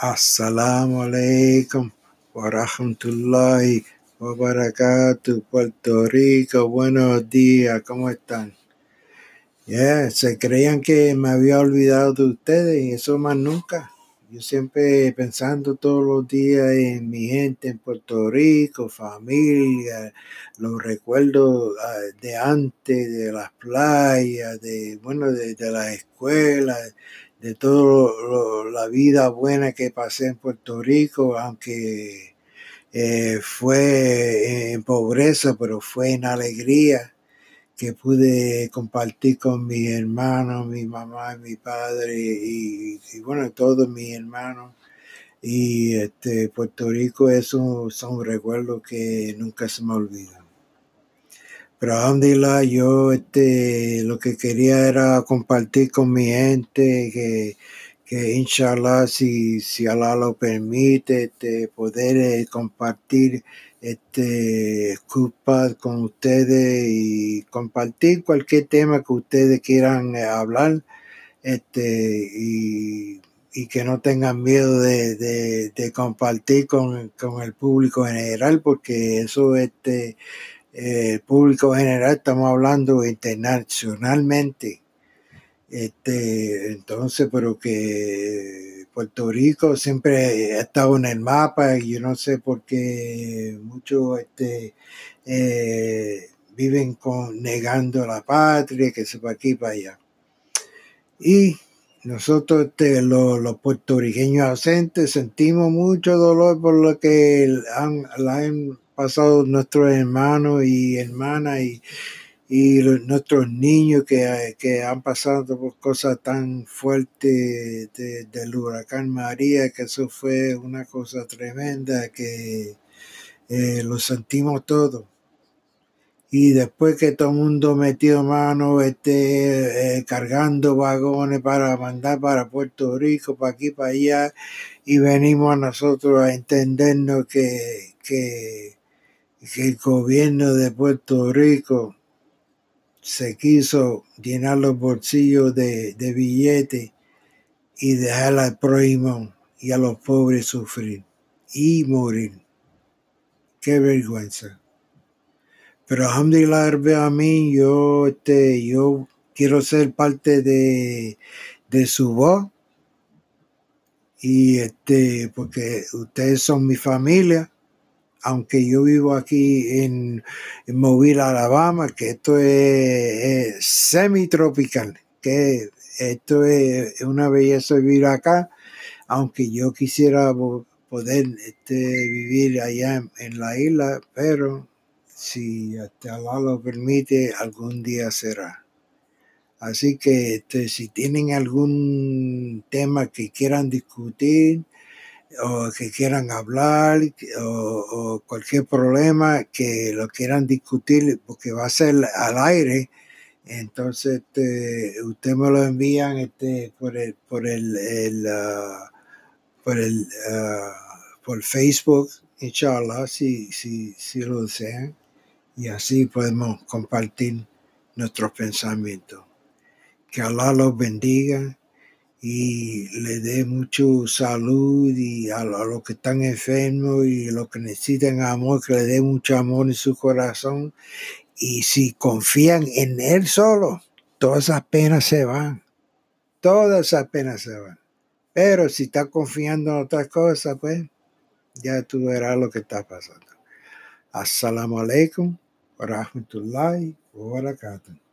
Assalamu alaikum wa rahmatullahi wa barakatuh, Puerto Rico. Buenos días, ¿cómo están? Yeah, se creían que me había olvidado de ustedes y eso más nunca. Yo siempre pensando todos los días en mi gente en Puerto Rico, familia, los recuerdos ah, de antes, de las playas, de bueno, de, de la escuela, de toda la vida buena que pasé en Puerto Rico, aunque eh, fue en pobreza, pero fue en alegría que pude compartir con mis hermanos, mi mamá, mi padre y, bueno, todos mis hermanos. Y este, Puerto Rico es un, son recuerdos que nunca se me olvidan. Pero alhamdulillah, yo este, lo que quería era compartir con mi gente, que, que inshallah, si, si Allah lo permite, este, poder eh, compartir este culpa con ustedes y compartir cualquier tema que ustedes quieran eh, hablar este y, y, que no tengan miedo de, de, de compartir con, con, el público en general porque eso este el eh, público general, estamos hablando internacionalmente. Este, entonces, pero que Puerto Rico siempre ha estado en el mapa y yo no sé por qué muchos este, eh, viven con, negando la patria, que se va aquí para allá. Y nosotros, este, los, los, puertorriqueños ausentes, sentimos mucho dolor por lo que han, han pasado nuestros hermanos y hermanas y, y nuestros niños que, que, han pasado por cosas tan fuertes del huracán María, que eso fue una cosa tremenda, que eh, lo sentimos todos. Y después que todo el mundo metió mano este, eh, cargando vagones para mandar para Puerto Rico, para aquí, para allá, y venimos a nosotros a entendernos que, que que el gobierno de Puerto Rico se quiso llenar los bolsillos de, billetes y dejar al prójimo y a los pobres sufrir y morir. Qué vergüenza. Pero alhamdulillah a mí, yo, este, yo quiero ser parte de, de su voz. Y este, porque ustedes son mi familia aunque yo vivo aquí en, en Mobile, Alabama, que esto es, semi-tropical, que esto es una belleza vivir acá, aunque yo quisiera poder este, vivir allá en, la isla, pero si hasta Allah lo permite, algún día será. Así que este, si tienen algún tema que quieran discutir, o que quieran hablar o, cualquier problema que lo quieran discutir porque va a ser al aire. Entonces este, usted me lo envían este, por el por el, ah, por el ah, por Facebook inshallah si, si, si lo desean y así podemos compartir nuestros pensamientos. Que Allah los bendiga y le dé mucho salud y a, los que están enfermos y a los que necesitan amor, que le dé mucho amor en su corazón. Y si confían en Él solo, todas esas penas se van. Todas esas penas se van. Pero si está confiando en otras cosas, pues ya tú verás lo que está pasando. Assalamu alaikum rahmatullahi wa barakatuh.